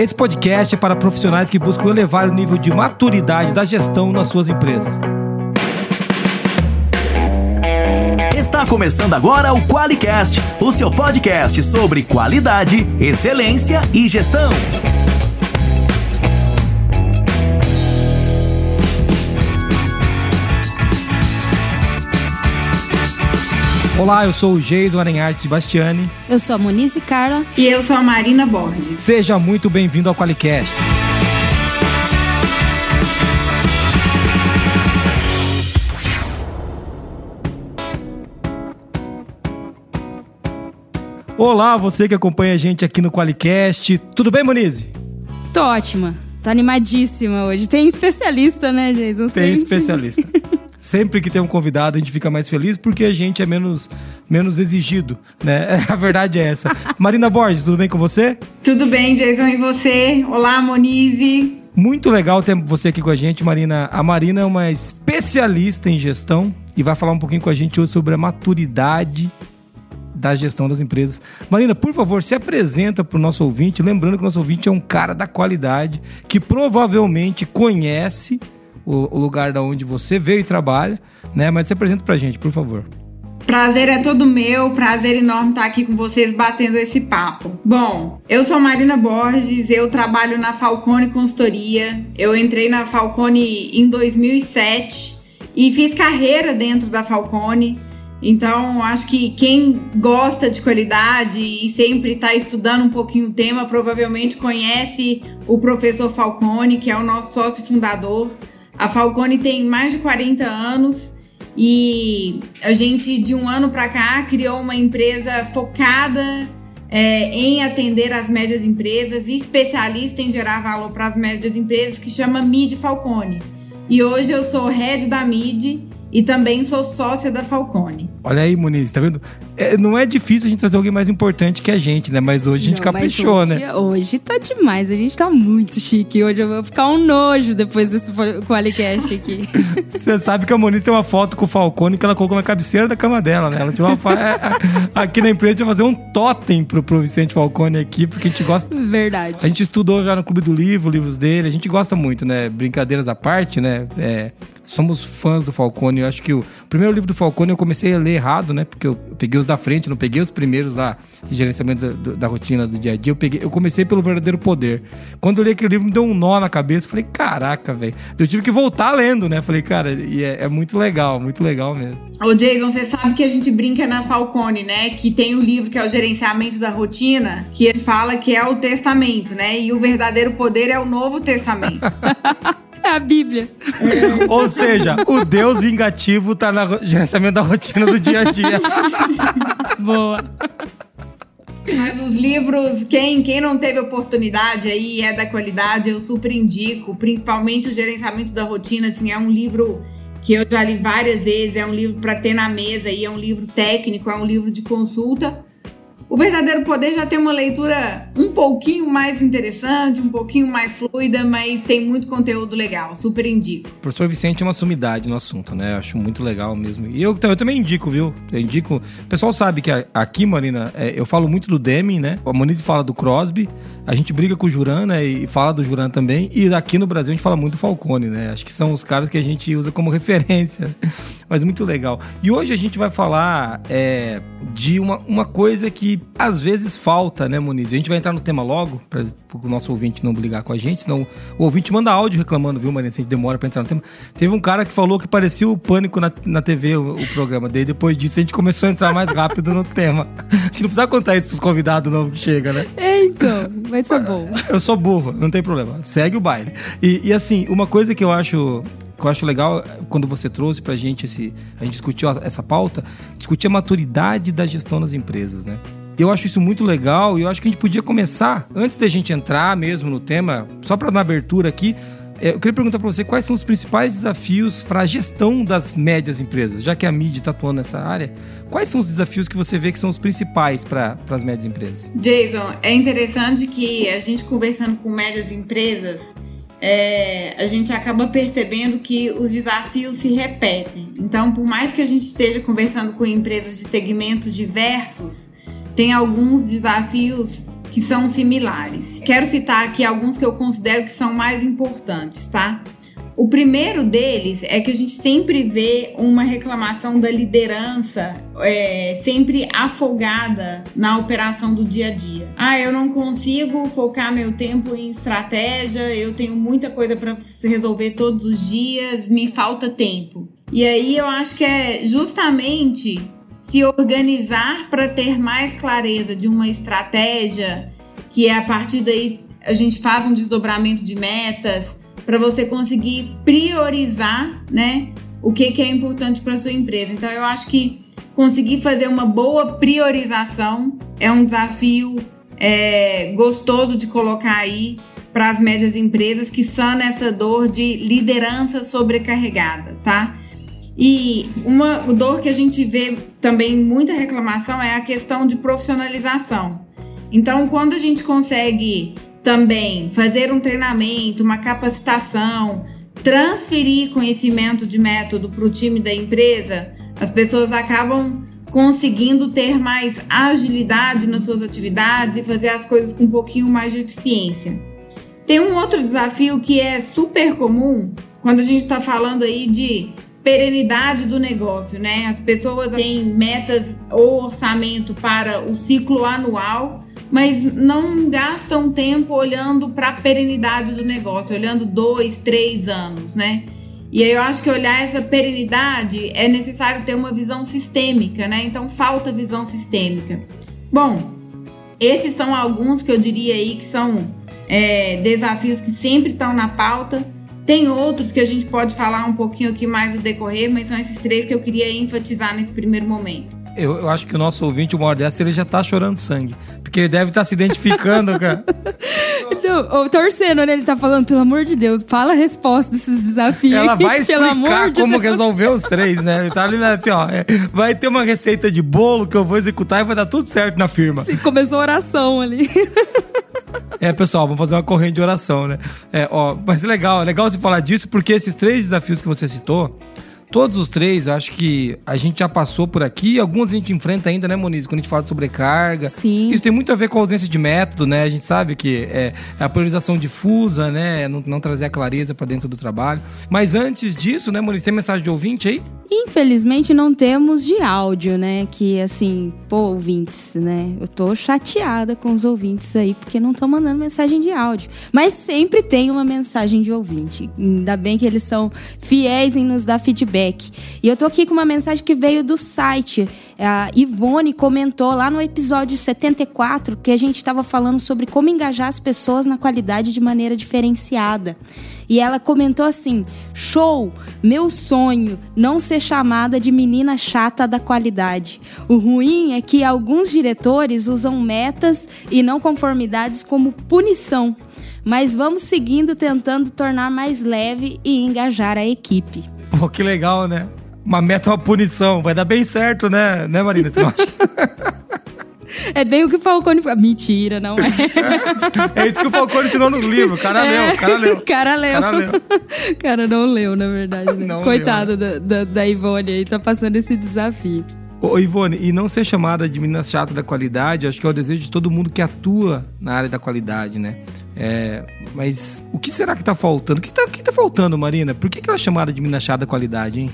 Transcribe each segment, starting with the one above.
Esse podcast é para profissionais que buscam elevar o nível de maturidade da gestão nas suas empresas. Está começando agora o QualiCast, o seu podcast sobre qualidade, excelência e gestão. Olá, eu sou o Jason Arenharte Bastiani. Eu sou a Monize Carla. E eu sou a Marina Borges. Seja muito bem-vindo ao Qualicast. Olá, você que acompanha a gente aqui no Qualicast. Tudo bem, Monize? Tô ótima. Tô animadíssima hoje. Tem especialista, né, Jason? Tem Sempre. especialista. Sempre que tem um convidado, a gente fica mais feliz porque a gente é menos, menos exigido, né? A verdade é essa. Marina Borges, tudo bem com você? Tudo bem, Jason, e você? Olá, Monize. Muito legal ter você aqui com a gente, Marina. A Marina é uma especialista em gestão e vai falar um pouquinho com a gente hoje sobre a maturidade da gestão das empresas. Marina, por favor, se apresenta para o nosso ouvinte, lembrando que o nosso ouvinte é um cara da qualidade que provavelmente conhece o, o lugar da onde você veio e trabalha, né? Mas se apresenta pra gente, por favor. Prazer é todo meu, prazer enorme estar aqui com vocês batendo esse papo. Bom, eu sou Marina Borges, eu trabalho na Falcone Consultoria. Eu entrei na Falcone em 2007 e fiz carreira dentro da Falcone. Então, acho que quem gosta de qualidade e sempre está estudando um pouquinho o tema, provavelmente conhece o professor Falcone, que é o nosso sócio fundador. A Falcone tem mais de 40 anos e a gente, de um ano para cá, criou uma empresa focada é, em atender as médias empresas e especialista em gerar valor para as médias empresas, que chama Mid Falcone. E hoje eu sou head da Mid e também sou sócia da Falcone. Olha aí, Muniz, tá vendo? É, não é difícil a gente trazer alguém mais importante que a gente, né? Mas hoje a gente não, caprichou, hoje, né? Hoje tá demais, a gente tá muito chique. Hoje eu vou ficar um nojo depois desse Qualicast aqui. Você sabe que a Moniz tem uma foto com o Falcone que ela colocou na cabeceira da cama dela, né? Ela tinha uma fa... É, é, aqui na empresa a gente vai fazer um totem pro, pro Vicente Falcone aqui, porque a gente gosta. Verdade. A gente estudou já no Clube do Livro, livros dele, a gente gosta muito, né? Brincadeiras à parte, né? É, somos fãs do Falcone. Eu acho que o primeiro livro do Falcone eu comecei a ler errado, né? Porque eu peguei os da frente, não peguei os primeiros lá, de gerenciamento da, da rotina do dia a dia. Eu, peguei, eu comecei pelo verdadeiro poder. Quando eu li aquele livro, me deu um nó na cabeça. Falei, caraca, velho. Eu tive que voltar lendo, né? Falei, cara, e é, é muito legal, muito legal mesmo. Ô, Jason, você sabe que a gente brinca na Falcone, né? Que tem o um livro que é o Gerenciamento da Rotina, que fala que é o Testamento, né? E o verdadeiro poder é o Novo Testamento. É a Bíblia. Ou seja, o Deus vingativo tá no gerenciamento da rotina do dia a dia. Boa. Mas os livros, quem, quem não teve oportunidade aí é da qualidade, eu super indico, principalmente o gerenciamento da rotina, assim, é um livro que eu já li várias vezes, é um livro para ter na mesa e é um livro técnico, é um livro de consulta. O Verdadeiro Poder já tem uma leitura um pouquinho mais interessante, um pouquinho mais fluida, mas tem muito conteúdo legal, super indico. O professor Vicente é uma sumidade no assunto, né? Acho muito legal mesmo. E eu, eu também indico, viu? Eu indico. O pessoal sabe que aqui, Marina, é, eu falo muito do Deming, né? A Moniz fala do Crosby, a gente briga com o Juran, né? E fala do Juran também. E aqui no Brasil a gente fala muito do Falcone, né? Acho que são os caras que a gente usa como referência. Mas muito legal. E hoje a gente vai falar é, de uma, uma coisa que às vezes falta, né, Muniz? A gente vai entrar no tema logo, o nosso ouvinte não brigar com a gente, senão o ouvinte manda áudio reclamando, viu, Marina? Se a gente demora para entrar no tema. Teve um cara que falou que parecia o pânico na, na TV, o, o programa dele. Depois disso, a gente começou a entrar mais rápido no tema. A gente não precisa contar isso pros convidados novos que chega, né? É, então, vai ser bom. Eu sou burro, não tem problema. Segue o baile. E, e assim, uma coisa que eu acho que eu acho legal quando você trouxe pra gente esse. A gente discutiu essa pauta, discutir a maturidade da gestão das empresas, né? Eu acho isso muito legal e eu acho que a gente podia começar, antes da gente entrar mesmo no tema, só para dar abertura aqui, é, eu queria perguntar para você quais são os principais desafios para a gestão das médias empresas, já que a mídia está atuando nessa área. Quais são os desafios que você vê que são os principais para as médias empresas? Jason, é interessante que a gente conversando com médias empresas, é, a gente acaba percebendo que os desafios se repetem. Então, por mais que a gente esteja conversando com empresas de segmentos diversos, tem alguns desafios que são similares. Quero citar aqui alguns que eu considero que são mais importantes, tá? O primeiro deles é que a gente sempre vê uma reclamação da liderança é, sempre afogada na operação do dia a dia. Ah, eu não consigo focar meu tempo em estratégia, eu tenho muita coisa para resolver todos os dias, me falta tempo. E aí eu acho que é justamente se organizar para ter mais clareza de uma estratégia, que é a partir daí a gente faz um desdobramento de metas para você conseguir priorizar, né, o que, que é importante para sua empresa. Então, eu acho que conseguir fazer uma boa priorização é um desafio é, gostoso de colocar aí para as médias empresas que são nessa dor de liderança sobrecarregada, tá? E uma dor que a gente vê também muita reclamação é a questão de profissionalização. Então, quando a gente consegue também fazer um treinamento, uma capacitação, transferir conhecimento de método para o time da empresa, as pessoas acabam conseguindo ter mais agilidade nas suas atividades e fazer as coisas com um pouquinho mais de eficiência. Tem um outro desafio que é super comum quando a gente está falando aí de perenidade do negócio, né? As pessoas têm metas ou orçamento para o ciclo anual mas não gastam tempo olhando para a perenidade do negócio, olhando dois, três anos, né? E aí eu acho que olhar essa perenidade é necessário ter uma visão sistêmica, né? Então falta visão sistêmica. Bom, esses são alguns que eu diria aí que são é, desafios que sempre estão na pauta. Tem outros que a gente pode falar um pouquinho aqui mais no decorrer, mas são esses três que eu queria enfatizar nesse primeiro momento. Eu, eu, acho que o nosso ouvinte, uma hora dessa, ele já tá chorando sangue. Porque ele deve estar tá se identificando, cara. Então, torcendo, né? Ele tá falando, pelo amor de Deus, fala a resposta desses desafios. Ela vai explicar de como Deus. resolver os três, né? Ele tá ali né, assim, ó. É, vai ter uma receita de bolo que eu vou executar e vai dar tudo certo na firma. E começou a oração ali. É, pessoal, vamos fazer uma corrente de oração, né? É, ó, mas legal, legal você falar disso, porque esses três desafios que você citou, Todos os três, acho que a gente já passou por aqui. Alguns a gente enfrenta ainda, né, Moniz? Quando a gente fala de sobrecarga. Sim. Isso tem muito a ver com a ausência de método, né? A gente sabe que é, é a priorização difusa, né? Não, não trazer a clareza para dentro do trabalho. Mas antes disso, né, Moniz, tem mensagem de ouvinte aí? Infelizmente não temos de áudio, né? Que assim, pô, ouvintes, né? Eu tô chateada com os ouvintes aí, porque não estão mandando mensagem de áudio. Mas sempre tem uma mensagem de ouvinte. Ainda bem que eles são fiéis em nos dar feedback feedback. E eu tô aqui com uma mensagem que veio do site. A Ivone comentou lá no episódio 74 que a gente estava falando sobre como engajar as pessoas na qualidade de maneira diferenciada. E ela comentou assim: Show! Meu sonho, não ser chamada de menina chata da qualidade. O ruim é que alguns diretores usam metas e não conformidades como punição. Mas vamos seguindo tentando tornar mais leve e engajar a equipe. Pô, que legal, né? Uma meta, uma punição. Vai dar bem certo, né, né Marina? Você não acha? É bem o que o Falcone. Mentira, não é. é isso que o Falcone ensinou nos livros. O cara é. leu, o cara leu. O cara leu. cara leu. cara não leu, na verdade. Né? Não Coitado leu, né? da, da, da Ivone aí, tá passando esse desafio. Ô, Ivone, e não ser chamada de menina chata da qualidade, acho que é o desejo de todo mundo que atua na área da qualidade, né? É, mas o que será que tá faltando? O que tá, que tá faltando, Marina? Por que, que ela é chamada de menina chata da qualidade, hein?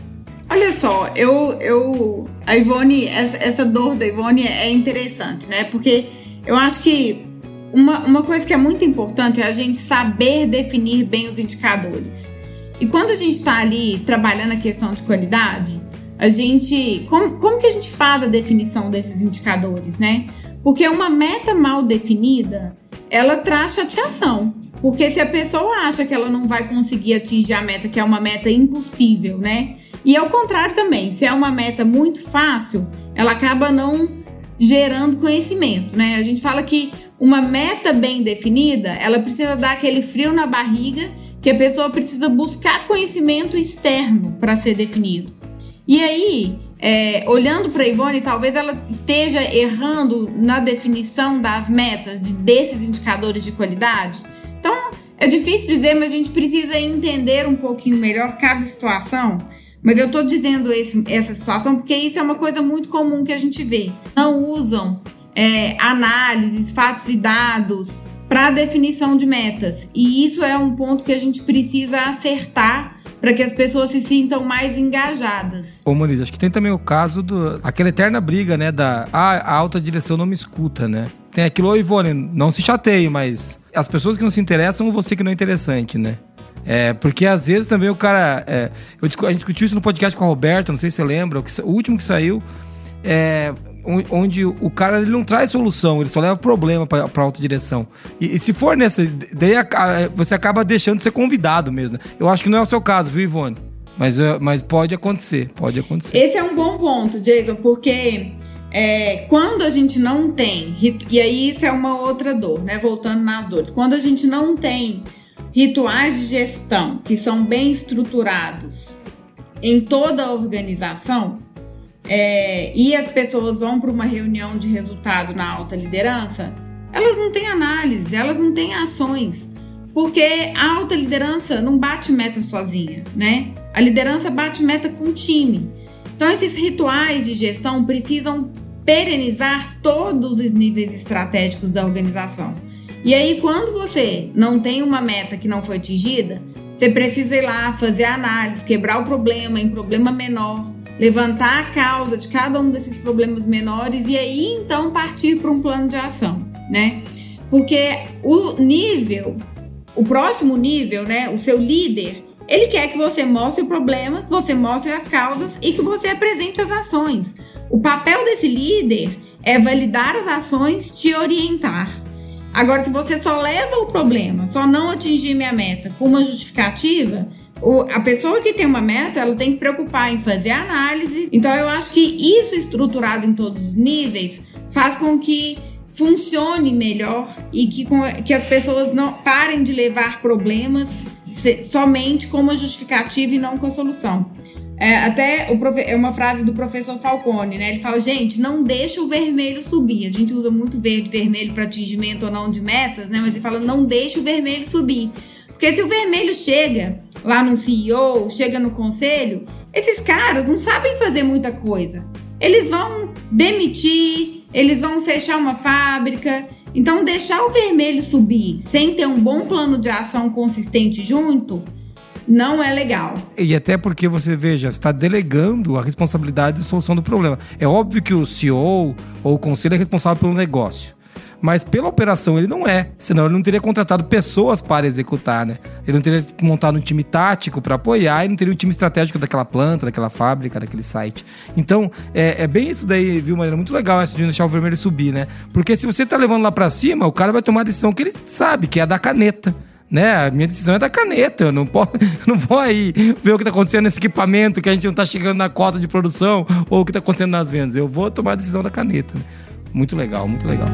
Olha só, eu, eu. A Ivone, essa, essa dor da Ivone é interessante, né? Porque eu acho que uma, uma coisa que é muito importante é a gente saber definir bem os indicadores. E quando a gente está ali trabalhando a questão de qualidade, a gente. Como, como que a gente faz a definição desses indicadores, né? Porque uma meta mal definida, ela traz chateação. Porque se a pessoa acha que ela não vai conseguir atingir a meta, que é uma meta impossível, né? E ao contrário também, se é uma meta muito fácil, ela acaba não gerando conhecimento, né? A gente fala que uma meta bem definida, ela precisa dar aquele frio na barriga, que a pessoa precisa buscar conhecimento externo para ser definido. E aí, é, olhando para a Ivone, talvez ela esteja errando na definição das metas de, desses indicadores de qualidade. Então, é difícil dizer, mas a gente precisa entender um pouquinho melhor cada situação. Mas eu estou dizendo esse, essa situação porque isso é uma coisa muito comum que a gente vê. Não usam é, análises, fatos e dados para definição de metas. E isso é um ponto que a gente precisa acertar para que as pessoas se sintam mais engajadas. Ô Moniz, acho que tem também o caso do aquela eterna briga, né, da ah, a alta direção não me escuta, né? Tem aquilo, ô Ivone, não se chateie, mas as pessoas que não se interessam você que não é interessante, né? É, porque às vezes também o cara. É, eu, a gente discutiu isso no podcast com a Roberta, não sei se você lembra, o, que, o último que saiu. É, onde o cara ele não traz solução, ele só leva problema para alta direção. E, e, se for nessa, daí você acaba deixando de ser convidado mesmo. Né? Eu acho que não é o seu caso, viu, Ivone? Mas, é, mas pode acontecer, pode acontecer. Esse é um bom ponto, Jason, porque é, quando a gente não tem, e aí isso é uma outra dor, né? Voltando nas dores. Quando a gente não tem rituais de gestão que são bem estruturados em toda a organização, é, e as pessoas vão para uma reunião de resultado na alta liderança, elas não têm análise, elas não têm ações. Porque a alta liderança não bate meta sozinha, né? A liderança bate meta com o time. Então, esses rituais de gestão precisam perenizar todos os níveis estratégicos da organização. E aí, quando você não tem uma meta que não foi atingida, você precisa ir lá fazer análise, quebrar o problema em problema menor, levantar a causa de cada um desses problemas menores e aí então partir para um plano de ação, né? Porque o nível, o próximo nível, né, o seu líder, ele quer que você mostre o problema, que você mostre as causas e que você apresente as ações. O papel desse líder é validar as ações, te orientar. Agora, se você só leva o problema, só não atingir minha meta com uma justificativa, o, a pessoa que tem uma meta, ela tem que preocupar em fazer análise. Então, eu acho que isso estruturado em todos os níveis faz com que funcione melhor e que, que as pessoas não parem de levar problemas somente como justificativa e não com a solução. É, até o, é uma frase do professor Falcone, né? Ele fala, gente, não deixa o vermelho subir. A gente usa muito verde e vermelho para atingimento ou não de metas, né? Mas ele fala, não deixa o vermelho subir. Porque se o vermelho chega lá no CEO, chega no conselho, esses caras não sabem fazer muita coisa. Eles vão demitir, eles vão fechar uma fábrica. Então, deixar o vermelho subir sem ter um bom plano de ação consistente junto não é legal. E até porque você veja, está delegando a responsabilidade de solução do problema. É óbvio que o CEO ou o conselho é responsável pelo negócio mas pela operação ele não é. Senão ele não teria contratado pessoas para executar, né? Ele não teria montado um time tático para apoiar e não teria um time estratégico daquela planta, daquela fábrica, daquele site. Então, é, é bem isso daí, viu, Marina? Muito legal essa de deixar o vermelho subir, né? Porque se você tá levando lá para cima, o cara vai tomar a decisão que ele sabe, que é a da caneta né? A minha decisão é da caneta. Eu não, posso, não vou aí ver o que está acontecendo nesse equipamento que a gente não está chegando na cota de produção ou o que está acontecendo nas vendas. Eu vou tomar a decisão da caneta. Muito legal, muito legal.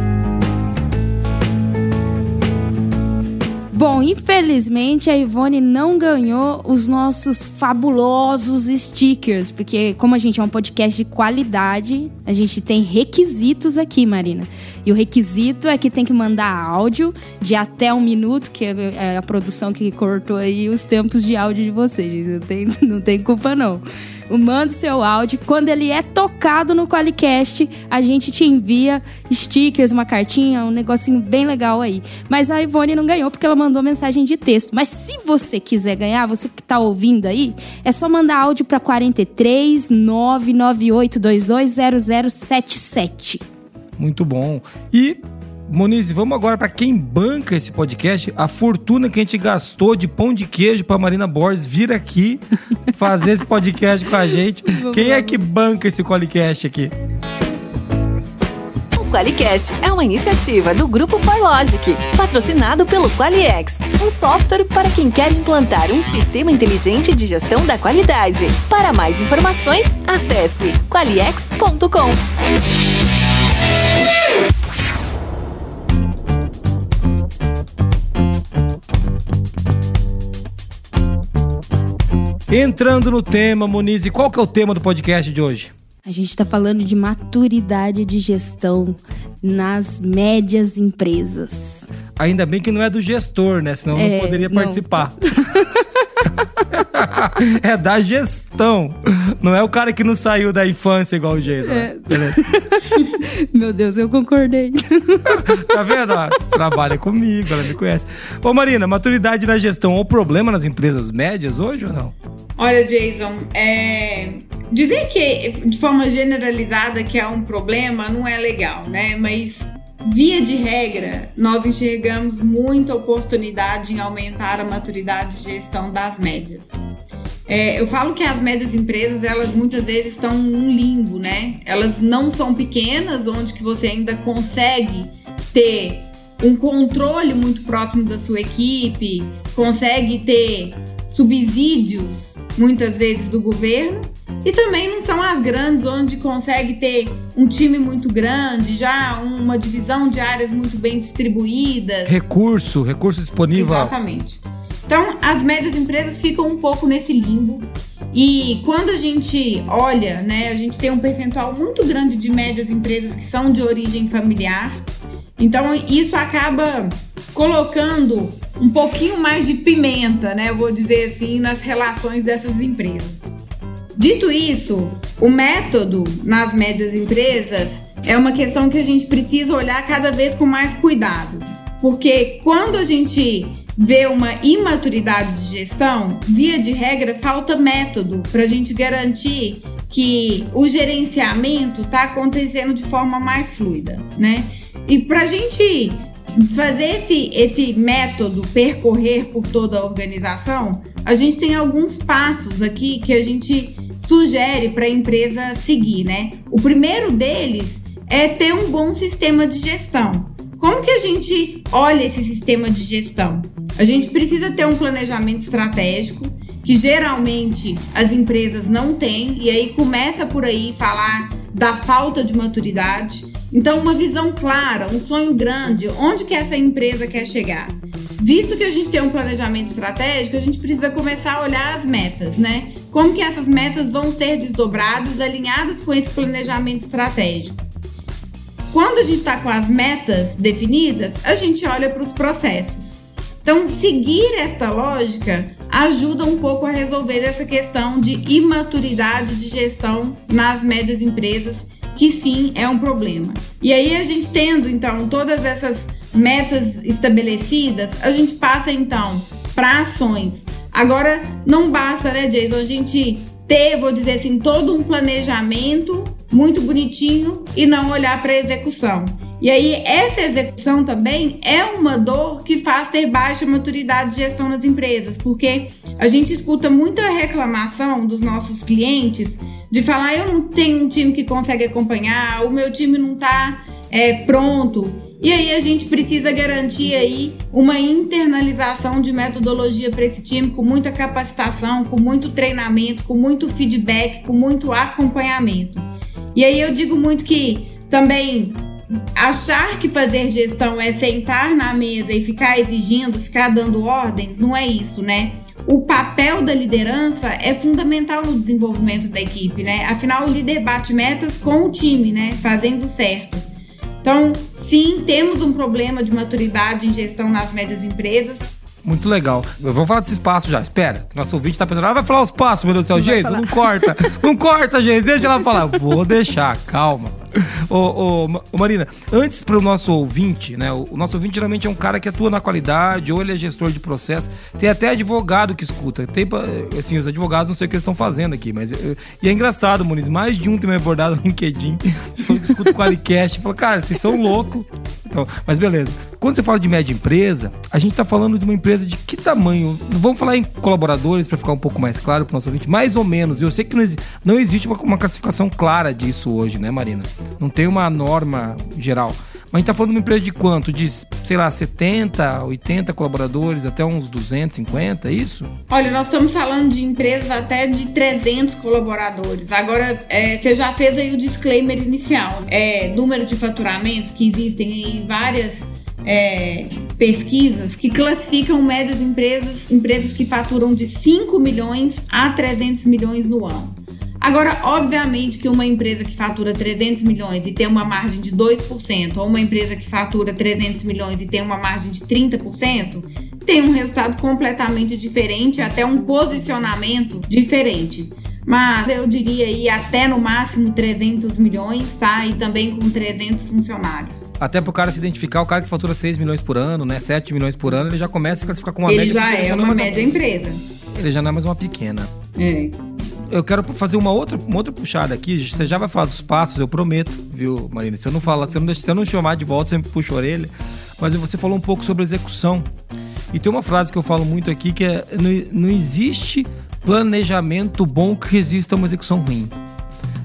Bom, infelizmente a Ivone não ganhou os nossos fabulosos stickers, porque como a gente é um podcast de qualidade, a gente tem requisitos aqui, Marina. E o requisito é que tem que mandar áudio de até um minuto, que é a produção que cortou aí os tempos de áudio de vocês. Não tem, não tem culpa não manda o seu áudio. Quando ele é tocado no Qualicast, a gente te envia stickers, uma cartinha, um negocinho bem legal aí. Mas a Ivone não ganhou porque ela mandou mensagem de texto. Mas se você quiser ganhar, você que está ouvindo aí, é só mandar áudio para 43 998220077. Muito bom. E Moniz, vamos agora para quem banca esse podcast. A fortuna que a gente gastou de pão de queijo para Marina Borges vir aqui fazer esse podcast com a gente. Quem é que banca esse Qualicast aqui? O Qualicast é uma iniciativa do Grupo Farlogic, patrocinado pelo Qualiex, um software para quem quer implantar um sistema inteligente de gestão da qualidade. Para mais informações, acesse qualiex.com. Entrando no tema, Moniz, qual que é o tema do podcast de hoje? A gente está falando de maturidade de gestão nas médias empresas. Ainda bem que não é do gestor, né? Senão é, não poderia não. participar. é da gestão. Não é o cara que não saiu da infância igual o Jason. É. Beleza. Meu Deus, eu concordei. tá vendo? trabalha comigo, ela me conhece. Ô Marina, maturidade na gestão é um problema nas empresas médias hoje ou não? Olha, Jason, é... dizer que de forma generalizada que é um problema não é legal, né? Mas via de regra, nós enxergamos muita oportunidade em aumentar a maturidade de gestão das médias. É, eu falo que as médias empresas, elas muitas vezes estão num limbo, né? Elas não são pequenas, onde que você ainda consegue ter um controle muito próximo da sua equipe, consegue ter subsídios muitas vezes do governo, e também não são as grandes, onde consegue ter um time muito grande, já uma divisão de áreas muito bem distribuídas. Recurso, recurso disponível. Exatamente. Então, as médias empresas ficam um pouco nesse limbo. E quando a gente olha, né, a gente tem um percentual muito grande de médias empresas que são de origem familiar. Então, isso acaba colocando um pouquinho mais de pimenta, né, eu vou dizer assim, nas relações dessas empresas. Dito isso, o método nas médias empresas é uma questão que a gente precisa olhar cada vez com mais cuidado. Porque quando a gente vê uma imaturidade de gestão, via de regra, falta método para a gente garantir que o gerenciamento está acontecendo de forma mais fluida, né? E para a gente fazer esse, esse método percorrer por toda a organização, a gente tem alguns passos aqui que a gente sugere para a empresa seguir, né? O primeiro deles é ter um bom sistema de gestão. Como que a gente olha esse sistema de gestão? A gente precisa ter um planejamento estratégico, que geralmente as empresas não têm, e aí começa por aí falar da falta de maturidade. Então, uma visão clara, um sonho grande, onde que essa empresa quer chegar. Visto que a gente tem um planejamento estratégico, a gente precisa começar a olhar as metas, né? Como que essas metas vão ser desdobradas, alinhadas com esse planejamento estratégico. Quando a gente está com as metas definidas, a gente olha para os processos. Então, seguir esta lógica ajuda um pouco a resolver essa questão de imaturidade de gestão nas médias empresas, que sim é um problema. E aí, a gente tendo então todas essas metas estabelecidas, a gente passa então para ações. Agora, não basta, né, Jason, a gente ter, vou dizer assim, todo um planejamento muito bonitinho e não olhar para a execução. E aí, essa execução também é uma dor que faz ter baixa maturidade de gestão nas empresas, porque a gente escuta muita reclamação dos nossos clientes de falar: eu não tenho um time que consegue acompanhar, o meu time não está é, pronto. E aí a gente precisa garantir aí uma internalização de metodologia para esse time com muita capacitação, com muito treinamento, com muito feedback, com muito acompanhamento. E aí eu digo muito que também achar que fazer gestão é sentar na mesa e ficar exigindo, ficar dando ordens, não é isso, né? O papel da liderança é fundamental no desenvolvimento da equipe, né? Afinal, o líder bate metas com o time, né? Fazendo certo. Então, sim, temos um problema de maturidade em gestão nas médias empresas, muito legal. Eu vou falar desse espaço já. Espera. Nosso ouvinte tá pensando, ah, vai falar os passos, meu Deus do céu. Gente, não corta. não corta, gente. Deixa ela falar. Vou deixar, calma ô, ô, ô, Marina, antes para o nosso ouvinte, né? O, nosso ouvinte geralmente é um cara que atua na qualidade, ou ele é gestor de processo. Tem até advogado que escuta. Tem, assim, os advogados não sei o que eles estão fazendo aqui, mas. E é engraçado, Muniz. Mais de um tem me abordado no LinkedIn, falando que escuta o Qualicast. Fala, cara, vocês são loucos. Então, mas beleza. Quando você fala de média empresa, a gente está falando de uma empresa de que tamanho? Vamos falar em colaboradores para ficar um pouco mais claro para o nosso ouvinte. Mais ou menos. Eu sei que não, não existe uma, uma classificação clara disso hoje, né, Marina? Não tem uma norma geral. Mas a gente tá falando de uma empresa de quanto? De, sei lá, 70, 80 colaboradores, até uns 250, é isso? Olha, nós estamos falando de empresas até de 300 colaboradores. Agora, é, você já fez aí o disclaimer inicial. É, número de faturamentos que existem em várias é, pesquisas que classificam médias empresas, empresas que faturam de 5 milhões a 300 milhões no ano. Agora, obviamente que uma empresa que fatura 300 milhões e tem uma margem de 2%, ou uma empresa que fatura 300 milhões e tem uma margem de 30%, tem um resultado completamente diferente, até um posicionamento diferente. Mas eu diria aí até no máximo 300 milhões, tá? E também com 300 funcionários. Até para o cara se identificar, o cara que fatura 6 milhões por ano, né? 7 milhões por ano, ele já começa a classificar como uma ele média. Já ele é já uma é mais média empresa. Ele já não é mais uma pequena. É isso. Eu quero fazer uma outra, uma outra puxada aqui. Você já vai falar dos passos, eu prometo, viu, Marina? Se eu não falar, se eu não, deixa, se eu não chamar de volta, você me puxa a orelha. Mas você falou um pouco sobre execução. E tem uma frase que eu falo muito aqui que é: não, não existe planejamento bom que resista a uma execução ruim.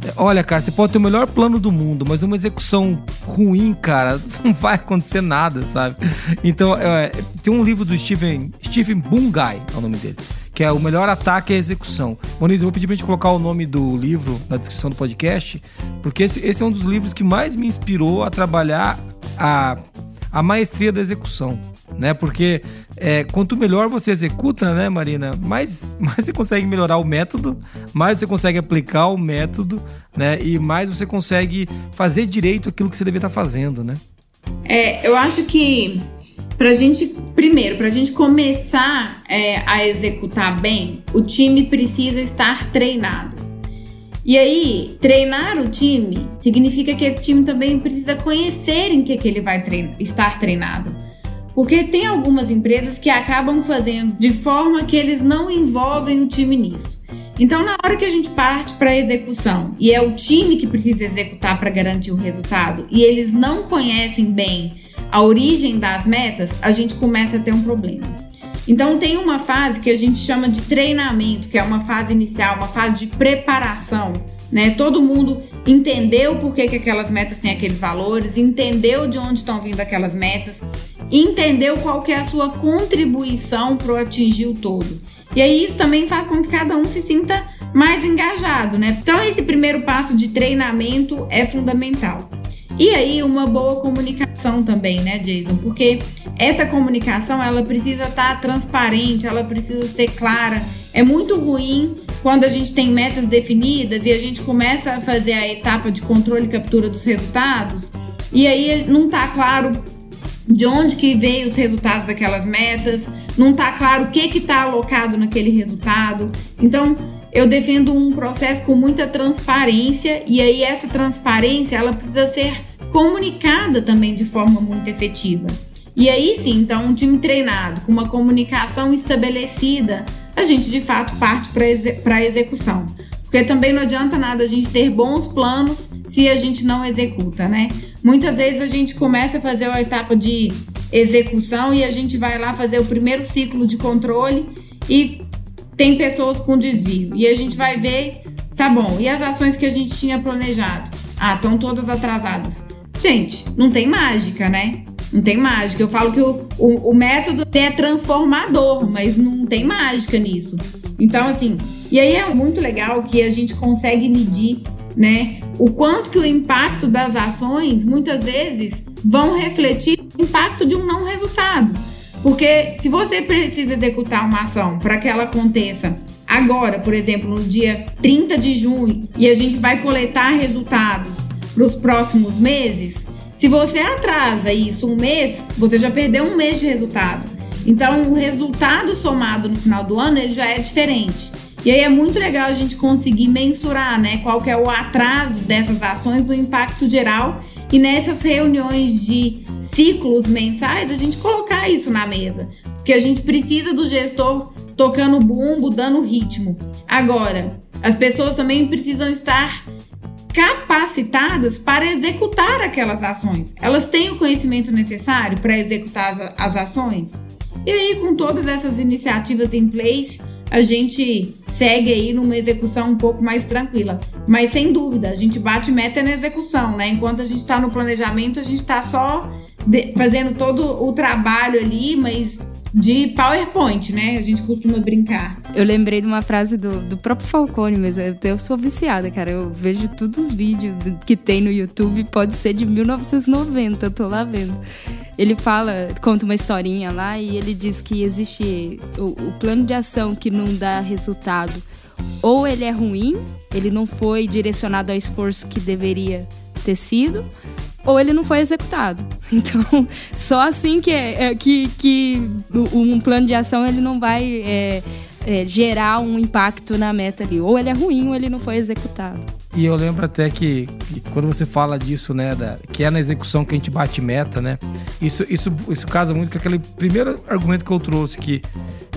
É, olha, cara, você pode ter o melhor plano do mundo, mas uma execução ruim, cara, não vai acontecer nada, sabe? Então, é, tem um livro do Steven, Steven Bungay, é o nome dele, que é O Melhor Ataque é a Execução. Moniz, eu vou pedir pra gente colocar o nome do livro na descrição do podcast, porque esse, esse é um dos livros que mais me inspirou a trabalhar a, a maestria da execução né? Porque é, quanto melhor você executa, né, Marina, mais, mais você consegue melhorar o método, mais você consegue aplicar o método, né? E mais você consegue fazer direito aquilo que você deveria estar fazendo, né? É, eu acho que pra gente, primeiro, pra gente começar é, a executar bem, o time precisa estar treinado. E aí, treinar o time significa que esse time também precisa conhecer em que, que ele vai trein estar treinado. Porque tem algumas empresas que acabam fazendo de forma que eles não envolvem o time nisso. Então, na hora que a gente parte para a execução e é o time que precisa executar para garantir o resultado e eles não conhecem bem a origem das metas, a gente começa a ter um problema. Então, tem uma fase que a gente chama de treinamento, que é uma fase inicial, uma fase de preparação. Né? Todo mundo entendeu por que, que aquelas metas têm aqueles valores, entendeu de onde estão vindo aquelas metas entendeu qual que é a sua contribuição para atingir o todo. E aí isso também faz com que cada um se sinta mais engajado, né? Então esse primeiro passo de treinamento é fundamental. E aí uma boa comunicação também, né, Jason? Porque essa comunicação ela precisa estar tá transparente, ela precisa ser clara. É muito ruim quando a gente tem metas definidas e a gente começa a fazer a etapa de controle e captura dos resultados e aí não tá claro de onde que veio os resultados daquelas metas, não está claro o que está alocado naquele resultado. Então, eu defendo um processo com muita transparência e aí essa transparência ela precisa ser comunicada também de forma muito efetiva. E aí sim, então um time treinado com uma comunicação estabelecida, a gente de fato parte para a execução. Porque também não adianta nada a gente ter bons planos se a gente não executa, né? Muitas vezes a gente começa a fazer a etapa de execução e a gente vai lá fazer o primeiro ciclo de controle e tem pessoas com desvio. E a gente vai ver, tá bom, e as ações que a gente tinha planejado? Ah, estão todas atrasadas. Gente, não tem mágica, né? Não tem mágica. Eu falo que o, o, o método é transformador, mas não tem mágica nisso. Então, assim, e aí é muito legal que a gente consegue medir, né, o quanto que o impacto das ações muitas vezes vão refletir o impacto de um não resultado. Porque se você precisa executar uma ação para que ela aconteça agora, por exemplo, no dia 30 de junho, e a gente vai coletar resultados para os próximos meses, se você atrasa isso um mês, você já perdeu um mês de resultado. Então, o resultado somado no final do ano ele já é diferente. E aí é muito legal a gente conseguir mensurar, né, qual que é o atraso dessas ações do impacto geral e nessas reuniões de ciclos mensais a gente colocar isso na mesa, porque a gente precisa do gestor tocando bumbo, dando ritmo. Agora, as pessoas também precisam estar capacitadas para executar aquelas ações. Elas têm o conhecimento necessário para executar as, ações? E aí, com todas essas iniciativas em place, a gente segue aí numa execução um pouco mais tranquila. Mas sem dúvida, a gente bate meta na execução, né? Enquanto a gente está no planejamento, a gente está só fazendo todo o trabalho ali, mas de PowerPoint, né? A gente costuma brincar. Eu lembrei de uma frase do, do próprio Falcone, mas eu, eu sou viciada, cara. Eu vejo todos os vídeos que tem no YouTube, pode ser de 1990, eu tô lá vendo. Ele fala, conta uma historinha lá e ele diz que existe o, o plano de ação que não dá resultado. Ou ele é ruim, ele não foi direcionado ao esforço que deveria ter sido, ou ele não foi executado. Então, só assim que, é, é que, que um plano de ação ele não vai é, é, gerar um impacto na meta ali. Ou ele é ruim ou ele não foi executado. E eu lembro até que, que, quando você fala disso, né, da, que é na execução que a gente bate meta, né? Isso, isso, isso casa muito com aquele primeiro argumento que eu trouxe, que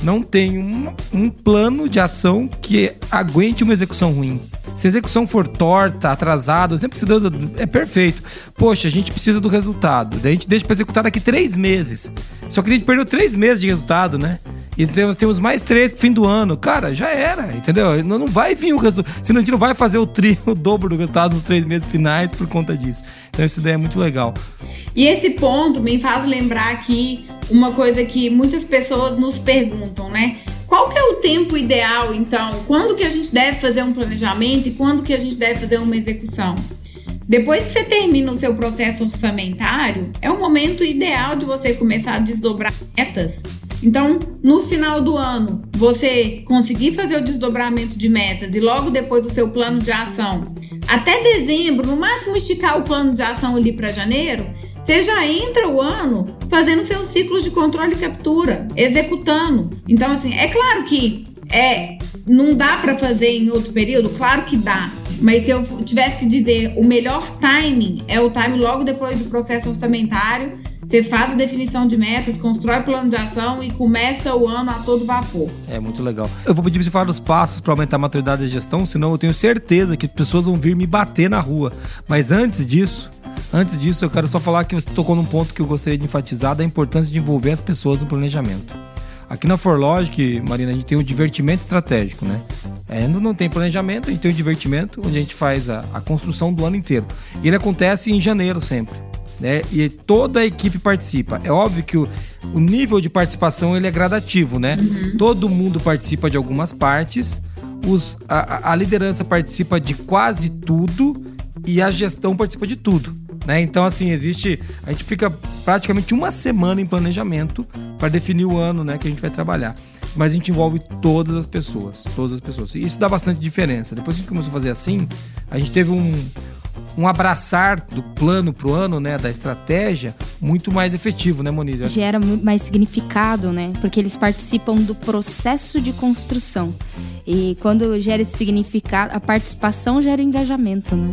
não tem um, um plano de ação que aguente uma execução ruim. Se a execução for torta, atrasada, sempre se deu, é perfeito. Poxa, a gente precisa do resultado. Daí a gente deixa para executar daqui três meses. Só que a gente perdeu três meses de resultado, né? E temos, temos mais três pro fim do ano. Cara, já era, entendeu? Não, não vai vir o resultado. Senão a gente não vai fazer o tri, o dobro do resultado nos três meses finais por conta disso. Então isso daí é muito legal. E esse ponto me faz lembrar aqui uma coisa que muitas pessoas nos perguntam, né? Qual que é o tempo ideal, então? Quando que a gente deve fazer um planejamento e quando que a gente deve fazer uma execução? Depois que você termina o seu processo orçamentário, é o momento ideal de você começar a desdobrar metas. Então, no final do ano, você conseguir fazer o desdobramento de metas e logo depois do seu plano de ação, até dezembro, no máximo esticar o plano de ação ali para janeiro, você já entra o ano fazendo seus ciclos de controle e captura, executando. Então, assim, é claro que é não dá para fazer em outro período, claro que dá. Mas se eu tivesse que dizer o melhor timing é o time logo depois do processo orçamentário. Você faz a definição de metas, constrói plano de ação e começa o ano a todo vapor. É muito legal. Eu vou pedir pra você falar dos passos para aumentar a maturidade da gestão, senão eu tenho certeza que pessoas vão vir me bater na rua. Mas antes disso, Antes disso, eu quero só falar que você tocou num ponto que eu gostaria de enfatizar da importância de envolver as pessoas no planejamento. Aqui na ForLogic, Marina, a gente tem um divertimento estratégico, né? Ainda não tem planejamento, a gente tem um divertimento onde a gente faz a, a construção do ano inteiro. E ele acontece em janeiro sempre. Né? E toda a equipe participa. É óbvio que o, o nível de participação ele é gradativo, né? Uhum. Todo mundo participa de algumas partes, os, a, a liderança participa de quase tudo e a gestão participa de tudo. Né? Então, assim, existe. A gente fica praticamente uma semana em planejamento para definir o ano né, que a gente vai trabalhar. Mas a gente envolve todas as pessoas. Todas as pessoas. E isso dá bastante diferença. Depois que a gente começou a fazer assim, a gente teve um, um abraçar do plano para o ano, né, da estratégia, muito mais efetivo, né, Moniz? Gera muito mais significado, né? Porque eles participam do processo de construção. E quando gera esse significado, a participação gera engajamento, né?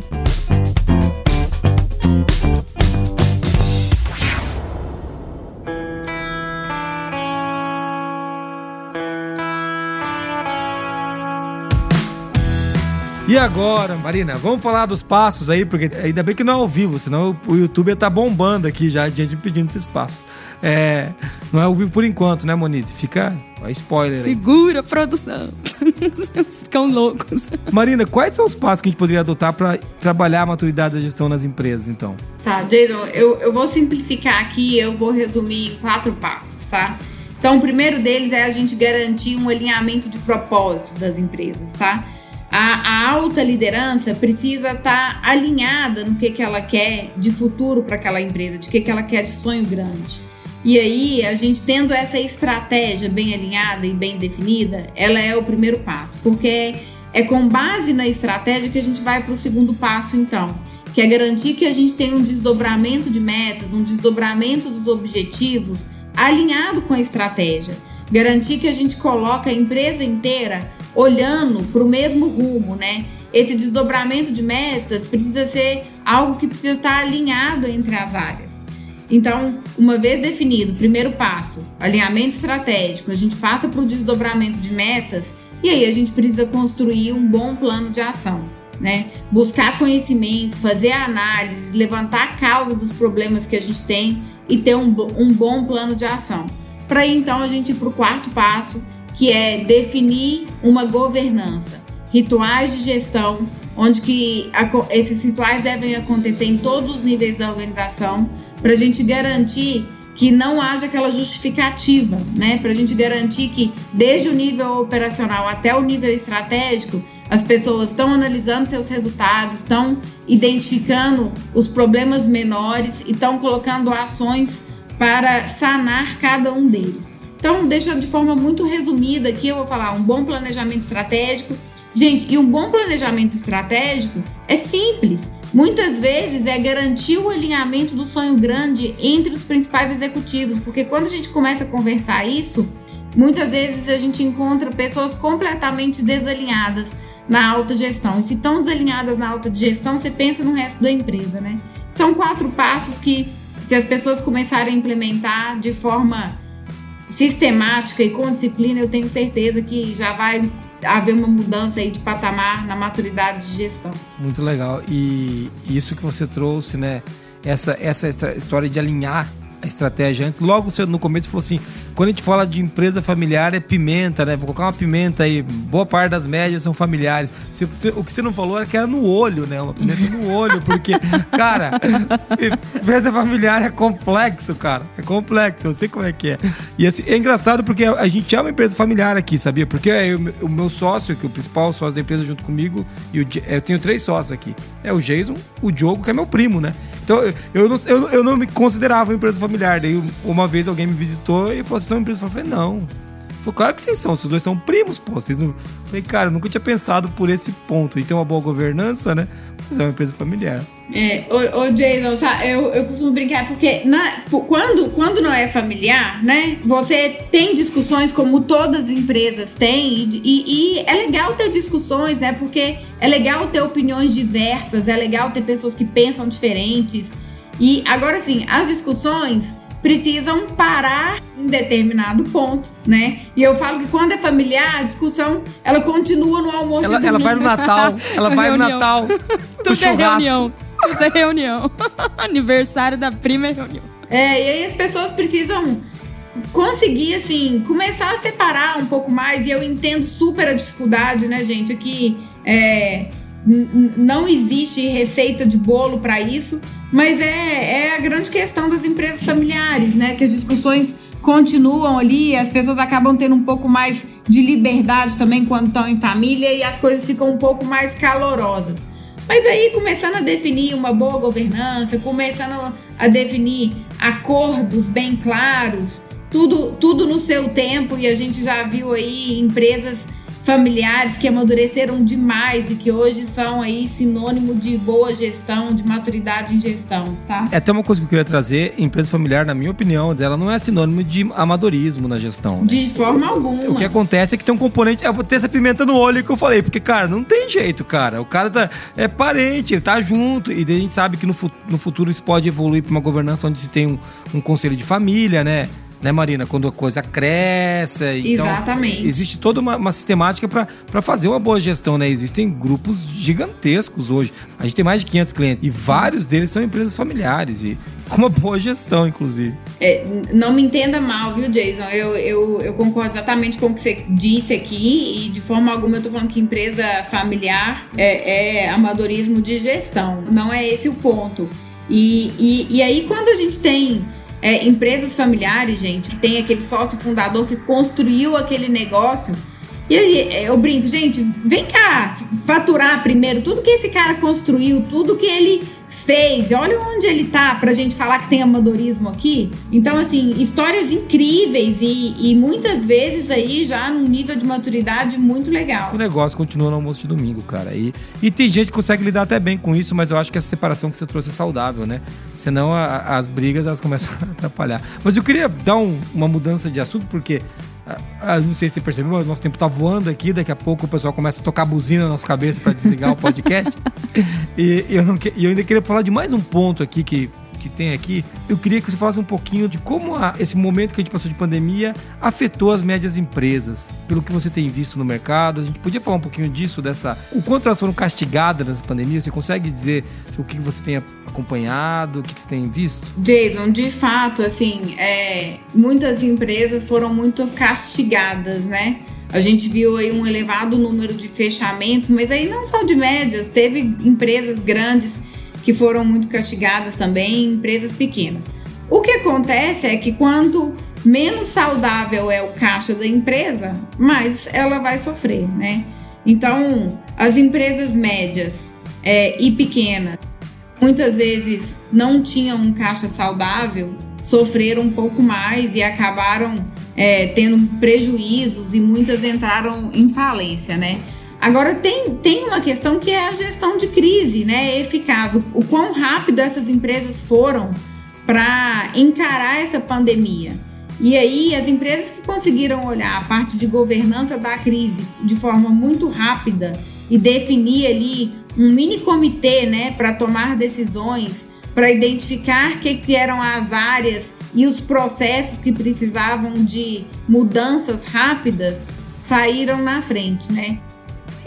E agora, Marina, vamos falar dos passos aí, porque ainda bem que não é ao vivo, senão o YouTube ia estar tá bombando aqui já, gente pedindo esses passos. É, não é ao vivo por enquanto, né, Monize? Fica a spoiler aí. Segura, produção. Ficam loucos. Marina, quais são os passos que a gente poderia adotar para trabalhar a maturidade da gestão nas empresas, então? Tá, Jason, eu, eu vou simplificar aqui, eu vou resumir em quatro passos, tá? Então, o primeiro deles é a gente garantir um alinhamento de propósito das empresas, tá? A, a alta liderança precisa estar tá alinhada no que, que ela quer de futuro para aquela empresa, de que, que ela quer de sonho grande. E aí, a gente tendo essa estratégia bem alinhada e bem definida, ela é o primeiro passo, porque é com base na estratégia que a gente vai para o segundo passo, então, que é garantir que a gente tem um desdobramento de metas, um desdobramento dos objetivos alinhado com a estratégia. Garantir que a gente coloca a empresa inteira olhando para o mesmo rumo, né? Esse desdobramento de metas precisa ser algo que precisa estar alinhado entre as áreas. Então, uma vez definido o primeiro passo, alinhamento estratégico, a gente passa para o desdobramento de metas e aí a gente precisa construir um bom plano de ação, né? Buscar conhecimento, fazer análise, levantar a causa dos problemas que a gente tem e ter um, um bom plano de ação. Para então a gente ir para o quarto passo, que é definir uma governança, rituais de gestão, onde que esses rituais devem acontecer em todos os níveis da organização, para a gente garantir que não haja aquela justificativa, né? Para a gente garantir que desde o nível operacional até o nível estratégico, as pessoas estão analisando seus resultados, estão identificando os problemas menores e estão colocando ações para sanar cada um deles. Então, deixa de forma muito resumida aqui, eu vou falar um bom planejamento estratégico. Gente, e um bom planejamento estratégico é simples. muitas vezes é garantir o alinhamento do sonho grande entre os principais executivos, porque quando a gente começa a conversar isso, muitas vezes a gente encontra pessoas completamente desalinhadas na alta gestão. E se estão desalinhadas na alta gestão, você pensa no resto da empresa, né? São quatro passos que, se as pessoas começarem a implementar de forma sistemática e com disciplina, eu tenho certeza que já vai haver uma mudança aí de patamar na maturidade de gestão. Muito legal. E isso que você trouxe, né? Essa, essa história de alinhar a estratégia antes. Logo no começo falou assim: quando a gente fala de empresa familiar é pimenta, né? Vou colocar uma pimenta aí. Boa parte das médias são familiares. o que você não falou era que era no olho, né? Uma pimenta no olho, porque, cara, empresa familiar é complexo, cara. É complexo, eu sei como é que é. E assim, é engraçado porque a gente é uma empresa familiar aqui, sabia? Porque eu, o meu sócio, que é o principal sócio da empresa junto comigo, e o, eu tenho três sócios aqui. É o Jason, o Diogo, que é meu primo, né? Então, eu não, eu, eu não me considerava uma empresa familiar. Daí, uma vez alguém me visitou e falou: Vocês são uma empresa familiar? Eu falei: Não. Falei, claro que vocês são, vocês dois são primos, pô. Vocês não... Falei, cara, eu nunca tinha pensado por esse ponto. E tem uma boa governança, né? Mas é uma empresa familiar. É, ô, ô Jason, sabe, eu, eu costumo brincar porque na, quando, quando não é familiar, né? Você tem discussões como todas as empresas têm, e, e, e, é legal ter discussões, né? Porque é legal ter opiniões diversas, é legal ter pessoas que pensam diferentes. E agora sim, as discussões precisam parar em determinado ponto, né? E eu falo que quando é familiar, a discussão ela continua no almoço. Ela, ela vai no Natal, ela vai no Natal, no churrasco. É reunião. Tudo é reunião. Aniversário da prima é reunião. É, e aí as pessoas precisam conseguir, assim, começar a separar um pouco mais. E eu entendo super a dificuldade, né, gente? Aqui é, não existe receita de bolo para isso, mas é, é a grande questão das empresas familiares, né? Que as discussões continuam ali, as pessoas acabam tendo um pouco mais de liberdade também quando estão em família e as coisas ficam um pouco mais calorosas. Mas aí começando a definir uma boa governança, começando a definir acordos bem claros, tudo, tudo no seu tempo, e a gente já viu aí empresas familiares que amadureceram demais e que hoje são aí sinônimo de boa gestão, de maturidade em gestão, tá? É até uma coisa que eu queria trazer, empresa familiar, na minha opinião, ela não é sinônimo de amadorismo na gestão. Né? De forma alguma. O que acontece é que tem um componente, é ter essa pimenta no olho que eu falei, porque, cara, não tem jeito, cara. O cara tá, é parente, ele tá junto, e a gente sabe que no, no futuro isso pode evoluir para uma governança onde se tem um, um conselho de família, né? Né, Marina? Quando a coisa cresce. Então, Exatamente. Existe toda uma, uma sistemática para fazer uma boa gestão, né? Existem grupos gigantescos hoje. A gente tem mais de 500 clientes e vários deles são empresas familiares e com uma boa gestão, inclusive. É, não me entenda mal, viu, Jason? Eu, eu, eu concordo exatamente com o que você disse aqui e de forma alguma eu tô falando que empresa familiar é, é amadorismo de gestão. Não é esse o ponto. E, e, e aí, quando a gente tem é, empresas familiares, gente, que tem aquele sócio fundador que construiu aquele negócio. E aí é, eu brinco, gente, vem cá faturar primeiro tudo que esse cara construiu, tudo que ele fez. Olha onde ele tá pra gente falar que tem amadorismo aqui. Então, assim, histórias incríveis e, e muitas vezes aí já num nível de maturidade muito legal. O negócio continua no almoço de domingo, cara. E, e tem gente que consegue lidar até bem com isso, mas eu acho que essa separação que você trouxe é saudável, né? Senão a, as brigas elas começam a atrapalhar. Mas eu queria dar um, uma mudança de assunto, porque ah, não sei se você percebeu, mas nosso tempo tá voando aqui. Daqui a pouco o pessoal começa a tocar buzina na nossa cabeça para desligar o podcast. e, eu não, e eu ainda queria falar de mais um ponto aqui que que tem aqui, eu queria que você falasse um pouquinho de como a, esse momento que a gente passou de pandemia afetou as médias empresas, pelo que você tem visto no mercado. A gente podia falar um pouquinho disso, dessa. O quanto elas foram castigadas nessa pandemia? Você consegue dizer o que você tem acompanhado, o que você tem visto? Jason, de fato, assim, é, muitas empresas foram muito castigadas, né? A gente viu aí um elevado número de fechamento, mas aí não só de médias, teve empresas grandes que foram muito castigadas também, empresas pequenas. O que acontece é que quanto menos saudável é o caixa da empresa, mais ela vai sofrer, né? Então, as empresas médias é, e pequenas, muitas vezes não tinham um caixa saudável, sofreram um pouco mais e acabaram é, tendo prejuízos e muitas entraram em falência, né? Agora, tem, tem uma questão que é a gestão de crise, né? Eficaz. O, o quão rápido essas empresas foram para encarar essa pandemia. E aí, as empresas que conseguiram olhar a parte de governança da crise de forma muito rápida e definir ali um mini comitê, né, para tomar decisões, para identificar que, que eram as áreas e os processos que precisavam de mudanças rápidas, saíram na frente, né?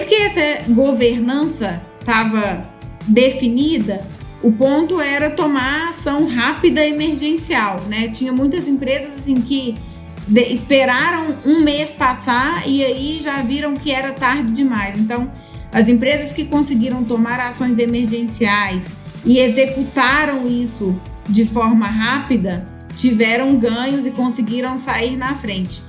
Que essa governança estava definida, o ponto era tomar ação rápida emergencial, né? Tinha muitas empresas assim que de, esperaram um mês passar e aí já viram que era tarde demais. Então, as empresas que conseguiram tomar ações emergenciais e executaram isso de forma rápida tiveram ganhos e conseguiram sair na frente.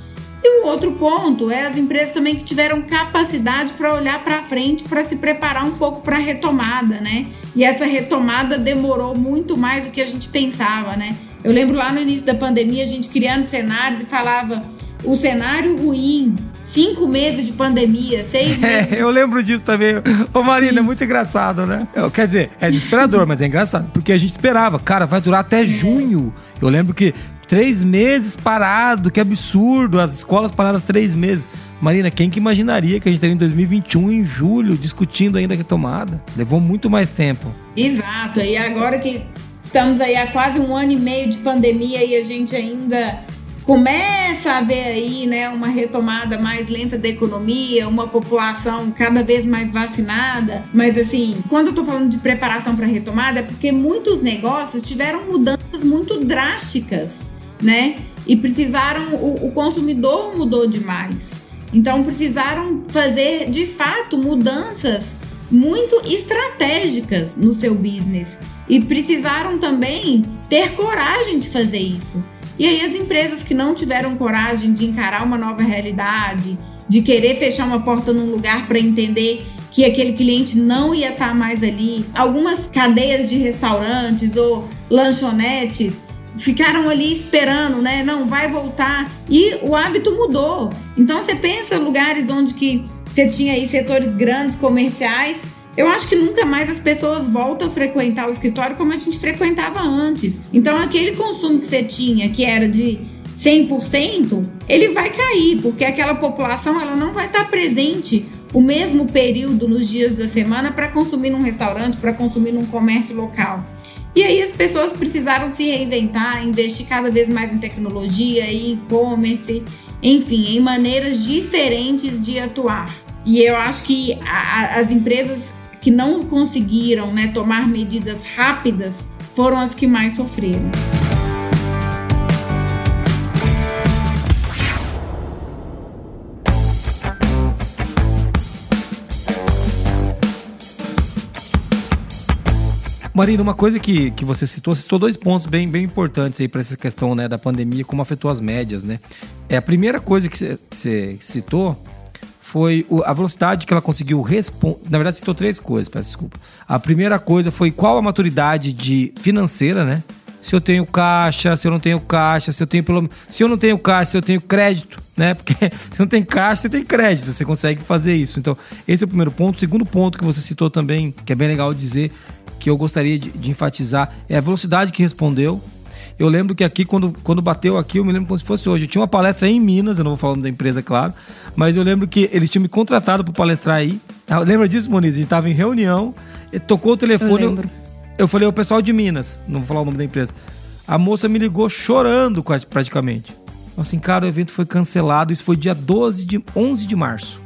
E o outro ponto é as empresas também que tiveram capacidade para olhar para frente, para se preparar um pouco para a retomada, né? E essa retomada demorou muito mais do que a gente pensava, né? Eu lembro lá no início da pandemia, a gente criando cenários e falava o cenário ruim, cinco meses de pandemia, seis é, meses. É, eu lembro disso também. Ô Marina, é muito engraçado, né? Quer dizer, é desesperador, mas é engraçado. Porque a gente esperava, cara, vai durar até é. junho. Eu lembro que Três meses parado, que absurdo. As escolas paradas três meses. Marina, quem que imaginaria que a gente estaria em 2021, em julho, discutindo ainda a retomada? Levou muito mais tempo. Exato. E agora que estamos aí há quase um ano e meio de pandemia e a gente ainda começa a ver aí, né, uma retomada mais lenta da economia, uma população cada vez mais vacinada. Mas assim, quando eu tô falando de preparação para retomada, é porque muitos negócios tiveram mudanças muito drásticas né? E precisaram, o, o consumidor mudou demais. Então precisaram fazer de fato mudanças muito estratégicas no seu business e precisaram também ter coragem de fazer isso. E aí as empresas que não tiveram coragem de encarar uma nova realidade, de querer fechar uma porta num lugar para entender que aquele cliente não ia estar tá mais ali, algumas cadeias de restaurantes ou lanchonetes ficaram ali esperando, né? Não, vai voltar. E o hábito mudou. Então você pensa lugares onde que você tinha aí setores grandes, comerciais. Eu acho que nunca mais as pessoas voltam a frequentar o escritório como a gente frequentava antes. Então aquele consumo que você tinha, que era de 100%, ele vai cair, porque aquela população ela não vai estar presente o mesmo período nos dias da semana para consumir num restaurante, para consumir num comércio local. E aí as pessoas precisaram se reinventar, investir cada vez mais em tecnologia, em e-commerce, enfim, em maneiras diferentes de atuar. E eu acho que a, as empresas que não conseguiram né, tomar medidas rápidas foram as que mais sofreram. Marina, uma coisa que, que você citou, citou dois pontos bem, bem importantes aí para essa questão né, da pandemia, como afetou as médias, né? É, a primeira coisa que você citou foi a velocidade que ela conseguiu responder. Na verdade, citou três coisas, peço desculpa. A primeira coisa foi qual a maturidade de financeira, né? Se eu tenho caixa, se eu não tenho caixa, se eu tenho pelo se eu não tenho caixa, se eu tenho crédito, né? Porque se não tem caixa, você tem crédito, você consegue fazer isso. Então, esse é o primeiro ponto. O segundo ponto que você citou também, que é bem legal dizer, que eu gostaria de, de enfatizar é a velocidade que respondeu. Eu lembro que aqui, quando, quando bateu aqui, eu me lembro como se fosse hoje. Eu tinha uma palestra em Minas, eu não vou falando da empresa, claro, mas eu lembro que eles tinham me contratado para palestrar aí. Ah, lembra disso, Moniz? A gente estava em reunião, tocou o telefone. Eu, eu, eu falei, o pessoal de Minas, não vou falar o nome da empresa. A moça me ligou chorando praticamente. Assim, cara, o evento foi cancelado. Isso foi dia 12 de 11 de março.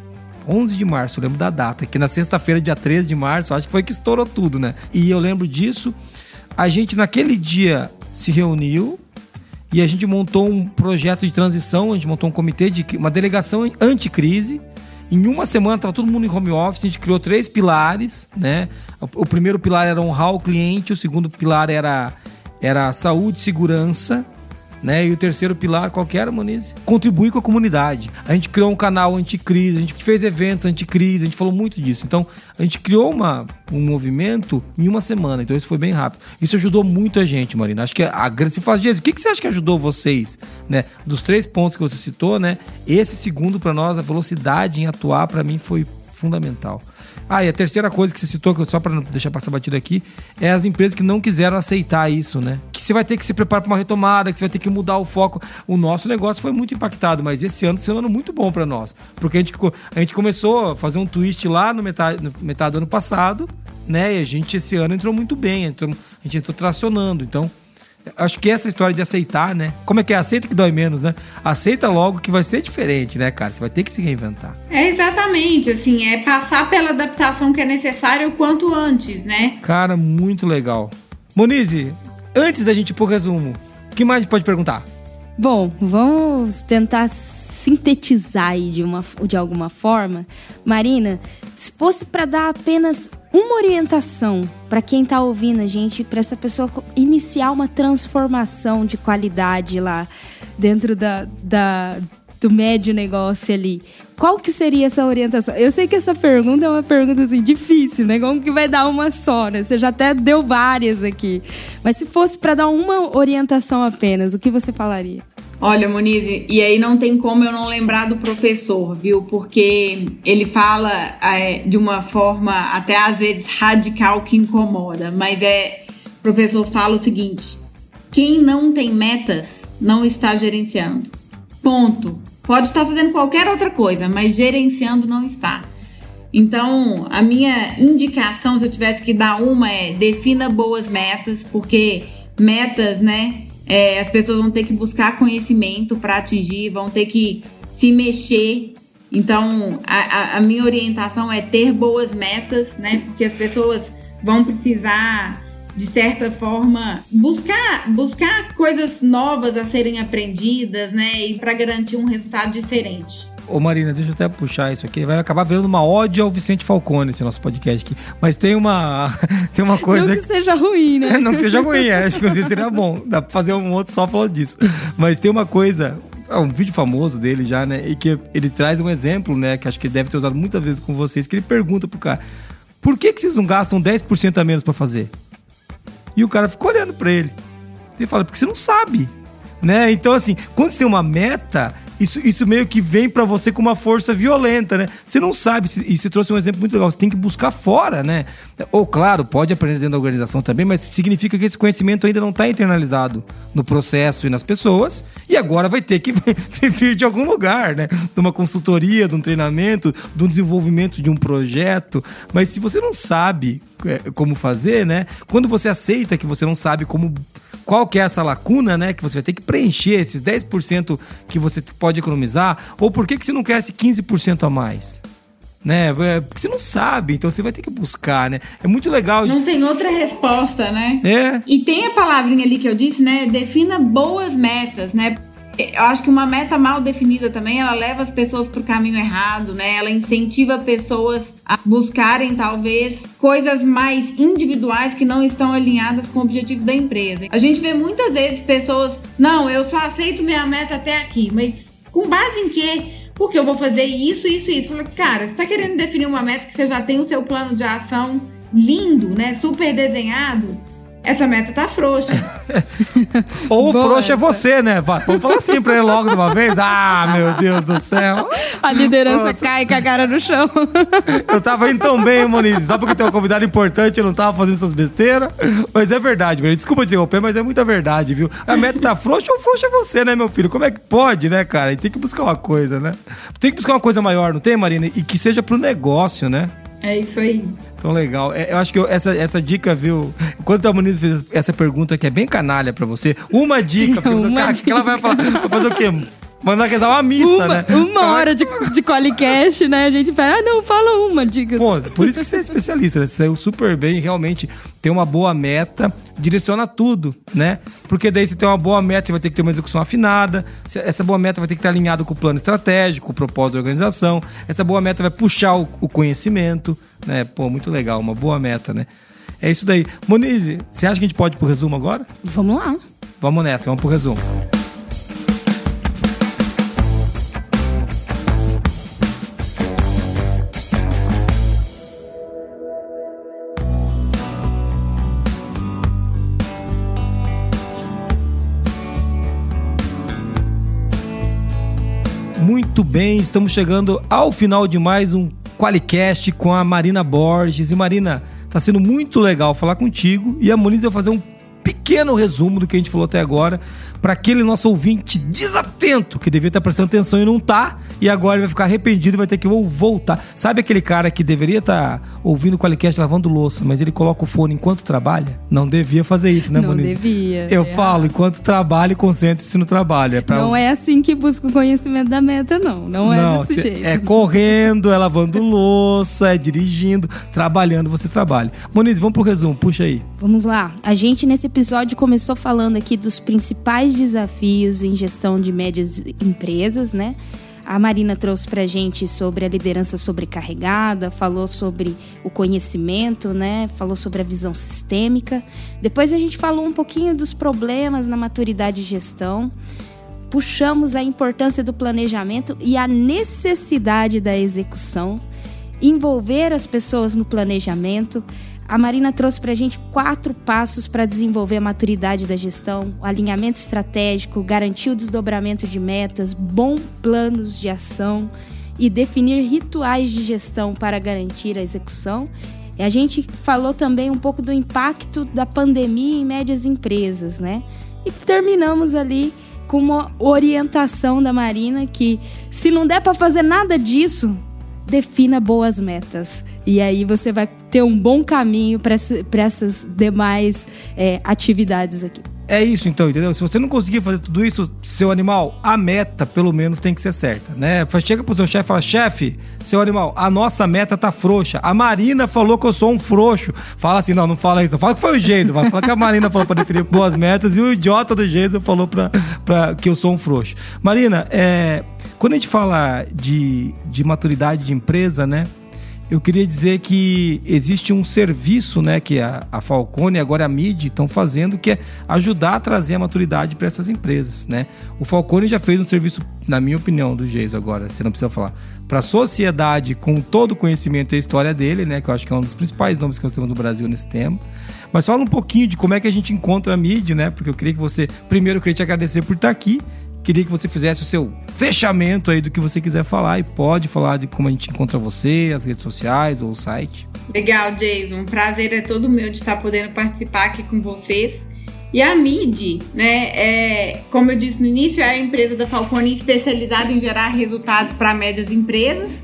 11 de março, eu lembro da data, que na sexta-feira, dia 13 de março, acho que foi que estourou tudo, né? E eu lembro disso. A gente naquele dia se reuniu e a gente montou um projeto de transição, a gente montou um comitê de uma delegação anticrise. Em uma semana estava todo mundo em home office, a gente criou três pilares, né? O primeiro pilar era honrar o cliente, o segundo pilar era era saúde e segurança, né? E o terceiro pilar, qual que era, Moniz? Contribuir com a comunidade. A gente criou um canal anticrise, a gente fez eventos anticrise, a gente falou muito disso. Então, a gente criou uma, um movimento em uma semana. Então, isso foi bem rápido. Isso ajudou muito a gente, Marina. Acho que a grande. Se faz o que, que você acha que ajudou vocês, né? Dos três pontos que você citou, né? Esse segundo, para nós, a velocidade em atuar, para mim, foi fundamental. Ah, e a terceira coisa que você citou, só para não deixar passar batido aqui, é as empresas que não quiseram aceitar isso, né? Que você vai ter que se preparar para uma retomada, que você vai ter que mudar o foco. O nosso negócio foi muito impactado, mas esse ano foi um ano muito bom para nós. Porque a gente, a gente começou a fazer um twist lá no metade, no metade do ano passado, né? E a gente esse ano entrou muito bem, entrou, a gente entrou tracionando. Então, Acho que essa história de aceitar, né? Como é que é? Aceita que dói menos, né? Aceita logo que vai ser diferente, né, cara? Você vai ter que se reinventar. É exatamente, assim, é passar pela adaptação que é necessária o quanto antes, né? Cara, muito legal. Monize, antes da gente ir pro resumo, o que mais pode perguntar? Bom, vamos tentar sintetizar aí de, uma, de alguma forma. Marina, se fosse para dar apenas uma orientação para quem está ouvindo a gente, para essa pessoa iniciar uma transformação de qualidade lá dentro da, da, do médio negócio ali, qual que seria essa orientação? Eu sei que essa pergunta é uma pergunta assim difícil, né? Como que vai dar uma só, né? Você já até deu várias aqui. Mas se fosse para dar uma orientação apenas, o que você falaria? Olha, Moniz, e aí não tem como eu não lembrar do professor, viu? Porque ele fala é, de uma forma até às vezes radical que incomoda, mas é. O professor fala o seguinte: quem não tem metas não está gerenciando. Ponto. Pode estar fazendo qualquer outra coisa, mas gerenciando não está. Então, a minha indicação, se eu tivesse que dar uma, é defina boas metas, porque metas, né? É, as pessoas vão ter que buscar conhecimento para atingir, vão ter que se mexer. Então, a, a, minha orientação é ter boas metas, né? Porque as pessoas vão precisar, de certa forma, buscar, buscar coisas novas a serem aprendidas, né? E para garantir um resultado diferente. Ô Marina, deixa eu até puxar isso aqui. Vai acabar vendo uma ódio ao Vicente Falcone esse nosso podcast aqui. Mas tem uma, tem uma coisa. Não que seja ruim, né? não que seja ruim, é, acho que seria bom. Dá pra fazer um outro só falando disso. Mas tem uma coisa. É um vídeo famoso dele já, né? E que ele traz um exemplo, né? Que acho que ele deve ter usado muitas vezes com vocês. Que ele pergunta pro cara: Por que, que vocês não gastam 10% a menos para fazer? E o cara ficou olhando para ele. Ele fala: Porque você não sabe. Né? Então, assim, quando você tem uma meta, isso, isso meio que vem para você com uma força violenta, né? Você não sabe, e você trouxe um exemplo muito legal, você tem que buscar fora, né? Ou, claro, pode aprender dentro da organização também, mas significa que esse conhecimento ainda não está internalizado no processo e nas pessoas, e agora vai ter que vir de algum lugar, né? De uma consultoria, de um treinamento, de um desenvolvimento de um projeto. Mas se você não sabe é, como fazer, né? Quando você aceita que você não sabe como qual que é essa lacuna, né? Que você vai ter que preencher esses 10% que você pode economizar, ou por que, que você não quer esse 15% a mais? Né? É, porque você não sabe, então você vai ter que buscar, né? É muito legal. Não tem outra resposta, né? É. E tem a palavrinha ali que eu disse, né? Defina boas metas, né? Eu acho que uma meta mal definida também, ela leva as pessoas para o caminho errado, né? Ela incentiva pessoas a buscarem talvez coisas mais individuais que não estão alinhadas com o objetivo da empresa. A gente vê muitas vezes pessoas, não, eu só aceito minha meta até aqui, mas com base em quê? Porque eu vou fazer isso, isso, isso. Cara, você está querendo definir uma meta que você já tem o seu plano de ação lindo, né? Super desenhado essa meta tá frouxa. Ou o frouxo é você, né? Vamos falar assim pra ele logo de uma vez. Ah, meu Deus do céu. A liderança Pronto. cai com a cara no chão. Eu tava indo tão bem, Moniz. Só porque tem um convidado importante, eu não tava fazendo essas besteiras. Mas é verdade, meu. Desculpa interromper, mas é muita verdade, viu? A meta tá frouxa ou frouxa é você, né, meu filho? Como é que pode, né, cara? E tem que buscar uma coisa, né? Tem que buscar uma coisa maior, não tem, Marina? E que seja pro negócio, né? É isso aí. Tão legal. É, eu acho que eu, essa, essa dica, viu? Quando a Muniz fez essa pergunta que é bem canalha pra você, uma dica, porque uma cara, dica. que ela vai falar? Vai fazer o quê? Mandar rezar uma missa, uma, né? Uma hora de, de Qualicast, né? A gente fala, ah, não, fala uma dica. Pô, por isso que você é especialista, né? Você saiu super bem, realmente tem uma boa meta, direciona tudo, né? Porque daí você tem uma boa meta, você vai ter que ter uma execução afinada. Essa boa meta vai ter que estar alinhada com o plano estratégico, com o propósito da organização. Essa boa meta vai puxar o, o conhecimento, né? Pô, muito legal, uma boa meta, né? É isso daí. Monize, você acha que a gente pode ir pro resumo agora? Vamos lá. Vamos nessa, vamos pro resumo. Muito bem, estamos chegando ao final de mais um Qualicast com a Marina Borges. E Marina, tá sendo muito legal falar contigo. E a Moniz vai fazer um pequeno resumo do que a gente falou até agora para aquele nosso ouvinte desatento que devia estar prestando atenção e não tá, e agora vai ficar arrependido e vai ter que voltar. Sabe aquele cara que deveria estar tá ouvindo o Qualicast lavando louça, mas ele coloca o fone enquanto trabalha? Não devia fazer isso, né, Não Moniz? devia. Eu é falo, enquanto trabalha, concentre-se no trabalho. É pra... Não é assim que busca o conhecimento da meta, não. Não, é desse jeito. É correndo, é lavando louça, é dirigindo, trabalhando, você trabalha. Moniz, vamos pro resumo, puxa aí. Vamos lá. A gente nesse episódio começou falando aqui dos principais desafios em gestão de médias empresas, né? A Marina trouxe para gente sobre a liderança sobrecarregada, falou sobre o conhecimento, né? Falou sobre a visão sistêmica. Depois a gente falou um pouquinho dos problemas na maturidade de gestão. Puxamos a importância do planejamento e a necessidade da execução. Envolver as pessoas no planejamento, a Marina trouxe para a gente quatro passos para desenvolver a maturidade da gestão: alinhamento estratégico, garantir o desdobramento de metas, bons planos de ação e definir rituais de gestão para garantir a execução. E a gente falou também um pouco do impacto da pandemia em médias empresas, né? E terminamos ali com uma orientação da Marina que se não der para fazer nada disso, defina boas metas. E aí você vai ter um bom caminho para essas demais é, atividades aqui. É isso então, entendeu? Se você não conseguir fazer tudo isso, seu animal, a meta pelo menos tem que ser certa, né? Chega pro seu chefe e fala: chefe, seu animal, a nossa meta tá frouxa. A Marina falou que eu sou um frouxo. Fala assim: não, não fala isso, não fala que foi o Jason, fala que a Marina falou pra definir boas metas e o idiota do Jason falou pra, pra que eu sou um frouxo. Marina, é, quando a gente fala de, de maturidade de empresa, né? Eu queria dizer que existe um serviço né, que a, a Falcone e agora a MID estão fazendo, que é ajudar a trazer a maturidade para essas empresas. Né? O Falcone já fez um serviço, na minha opinião, do Geis agora, você não precisa falar, para a sociedade com todo o conhecimento e a história dele, né, que eu acho que é um dos principais nomes que nós temos no Brasil nesse tema. Mas fala um pouquinho de como é que a gente encontra a MID, né? Porque eu queria que você, primeiro, eu queria te agradecer por estar aqui Queria que você fizesse o seu fechamento aí do que você quiser falar e pode falar de como a gente encontra você, as redes sociais ou o site. Legal, Jason. Um prazer é todo meu de estar podendo participar aqui com vocês. E a MID, né, é, como eu disse no início, é a empresa da Falcone especializada em gerar resultados para médias empresas.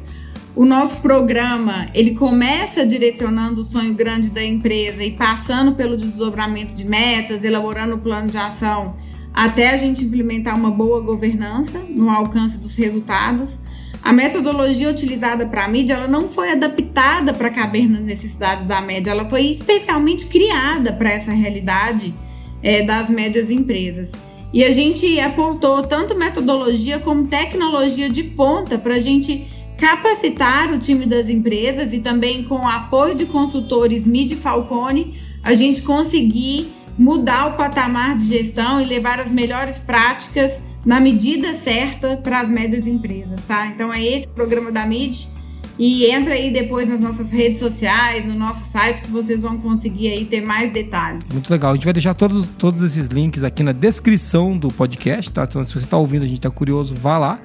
O nosso programa, ele começa direcionando o sonho grande da empresa e passando pelo desdobramento de metas, elaborando o plano de ação até a gente implementar uma boa governança no alcance dos resultados. A metodologia utilizada para a mídia ela não foi adaptada para caber nas necessidades da média, ela foi especialmente criada para essa realidade é, das médias empresas. E a gente aportou tanto metodologia como tecnologia de ponta para a gente capacitar o time das empresas e também com o apoio de consultores Mid Falcone, a gente conseguir mudar o patamar de gestão e levar as melhores práticas na medida certa para as médias empresas, tá? Então é esse o programa da MID e entra aí depois nas nossas redes sociais, no nosso site que vocês vão conseguir aí ter mais detalhes. Muito legal. A gente vai deixar todos, todos esses links aqui na descrição do podcast, tá? Então se você está ouvindo, a gente está curioso, vá lá.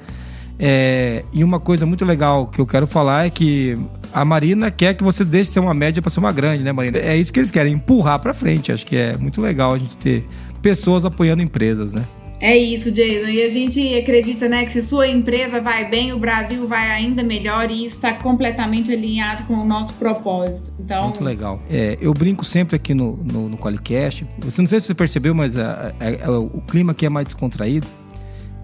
É, e uma coisa muito legal que eu quero falar é que a Marina quer que você deixe ser uma média para ser uma grande, né, Marina? É isso que eles querem, empurrar para frente. Acho que é muito legal a gente ter pessoas apoiando empresas, né? É isso, Jason. E a gente acredita, né, que se sua empresa vai bem, o Brasil vai ainda melhor e está completamente alinhado com o nosso propósito. Então, muito legal. É, eu brinco sempre aqui no, no, no Qualicast. Você não sei se você percebeu, mas a, a, a, o clima aqui é mais descontraído.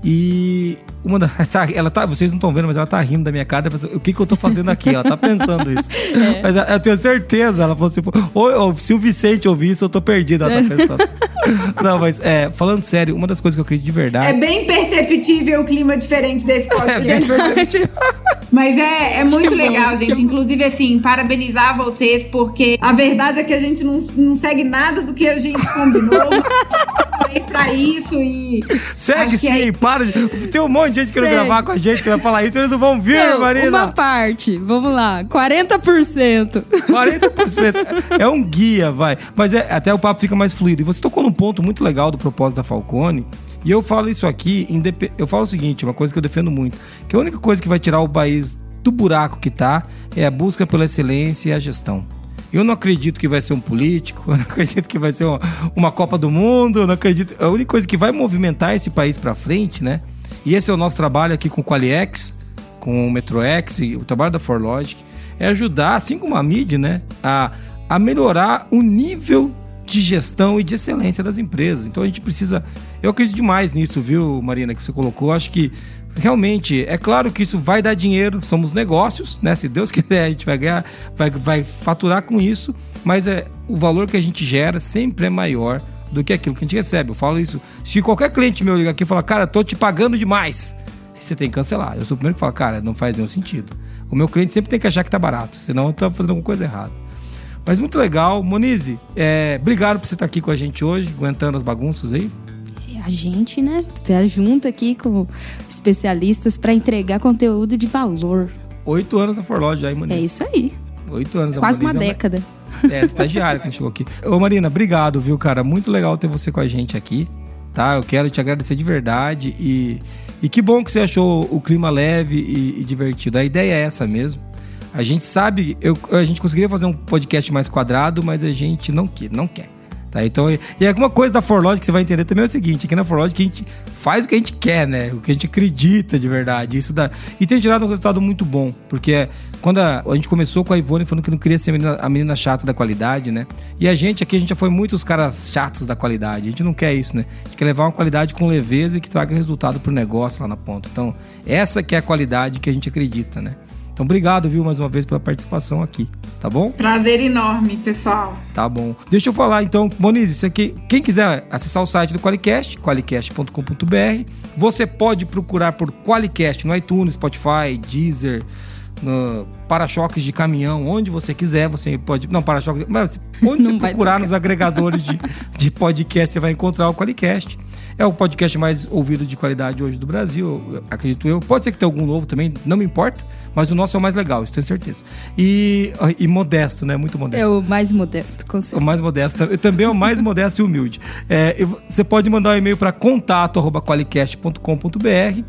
E uma da, tá, ela tá, vocês não estão vendo, mas ela tá rindo da minha cara. O que, que eu tô fazendo aqui? Ela tá pensando isso. É. Mas eu tenho certeza, ela falou assim: ou, se o Vicente ouvir isso, eu tô perdido. Ela tá pensando. não, mas é, falando sério, uma das coisas que eu acredito de verdade. É bem perceptível o clima diferente desse podcast. É bem perceptível. Mas é, é muito que legal, bom, gente. Inclusive, assim, parabenizar vocês, porque a verdade é que a gente não, não segue nada do que a gente combinou. Pra isso e. Segue sim, é... para. Tem um monte de gente querendo gravar com a gente, você vai falar isso, eles não vão vir, não, Marina. Uma parte, vamos lá, 40%. 40%. É um guia, vai. Mas é, até o papo fica mais fluido. E você tocou num ponto muito legal do propósito da Falcone. E eu falo isso aqui, eu falo o seguinte, uma coisa que eu defendo muito, que a única coisa que vai tirar o país do buraco que tá é a busca pela excelência e a gestão. Eu não acredito que vai ser um político, eu não acredito que vai ser uma, uma Copa do Mundo, eu não acredito. A única coisa que vai movimentar esse país para frente, né? E esse é o nosso trabalho aqui com o Qualiex, com o Metroex e o trabalho da Forlogic, é ajudar, assim como a mídia, né, a, a melhorar o nível de gestão e de excelência das empresas. Então a gente precisa. Eu acredito demais nisso, viu, Marina, que você colocou. Acho que realmente é claro que isso vai dar dinheiro, somos negócios, né? Se Deus quiser, a gente vai ganhar, vai, vai faturar com isso, mas é, o valor que a gente gera sempre é maior do que aquilo que a gente recebe. Eu falo isso. Se qualquer cliente meu ligar aqui e falar, cara, tô te pagando demais, você tem que cancelar. Eu sou o primeiro que fala, cara, não faz nenhum sentido. O meu cliente sempre tem que achar que tá barato, senão eu tô fazendo alguma coisa errada. Mas muito legal. Monize, é, obrigado por você estar aqui com a gente hoje, aguentando as bagunças aí. A gente, né, tá junto aqui com especialistas para entregar conteúdo de valor. Oito anos na Forlodge já, hein? É isso aí. Oito anos. Quase uma década. É, estagiária quando chegou aqui. Ô, Marina, obrigado, viu, cara? Muito legal ter você com a gente aqui, tá? Eu quero te agradecer de verdade e, e que bom que você achou o clima leve e, e divertido. A ideia é essa mesmo. A gente sabe, eu, a gente conseguiria fazer um podcast mais quadrado, mas a gente não quer, não quer. Tá? Então, e alguma coisa da Forlogic que você vai entender também é o seguinte, aqui na Forlogic a gente faz o que a gente quer, né? O que a gente acredita de verdade. Isso dá... E tem gerado um resultado muito bom, porque quando a, a gente começou com a Ivone falando que não queria ser a menina, a menina, chata da qualidade, né? E a gente aqui, a gente já foi muito os caras chatos da qualidade. A gente não quer isso, né? A gente quer levar uma qualidade com leveza e que traga resultado pro negócio lá na ponta. Então, essa que é a qualidade que a gente acredita, né? Então, obrigado, viu, mais uma vez pela participação aqui, tá bom? Prazer enorme, pessoal. Tá bom. Deixa eu falar então, Monize, isso aqui, quem quiser acessar o site do Qualicast, qualicast.com.br, você pode procurar por Qualicast no iTunes, Spotify, Deezer, no para-choques de caminhão, onde você quiser, você pode. Não, para-choques. Mas onde você procurar nos agregadores de, de podcast, você vai encontrar o Qualicast. É o podcast mais ouvido de qualidade hoje do Brasil, acredito eu. Pode ser que tenha algum novo também, não me importa, mas o nosso é o mais legal, isso tenho certeza. E, e modesto, né? Muito modesto. É o mais modesto, com certeza. O mais modesto. Também é o mais modesto e humilde. É, você pode mandar um e-mail para contato.qualicast.com.br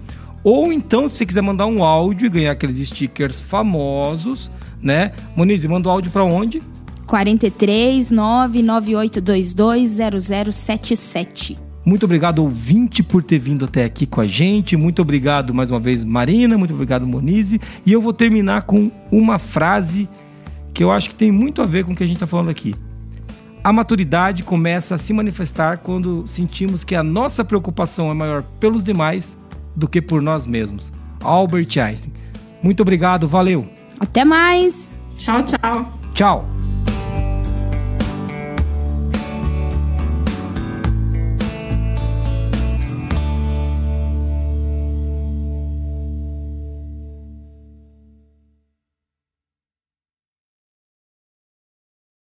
ou então, se você quiser mandar um áudio e ganhar aqueles stickers famosos, né? Moniz, manda o áudio para onde? 43 99822 0077. Muito obrigado, ouvinte, por ter vindo até aqui com a gente. Muito obrigado mais uma vez, Marina. Muito obrigado, Monize. E eu vou terminar com uma frase que eu acho que tem muito a ver com o que a gente está falando aqui. A maturidade começa a se manifestar quando sentimos que a nossa preocupação é maior pelos demais do que por nós mesmos. Albert Einstein. Muito obrigado, valeu. Até mais. Tchau, tchau. Tchau.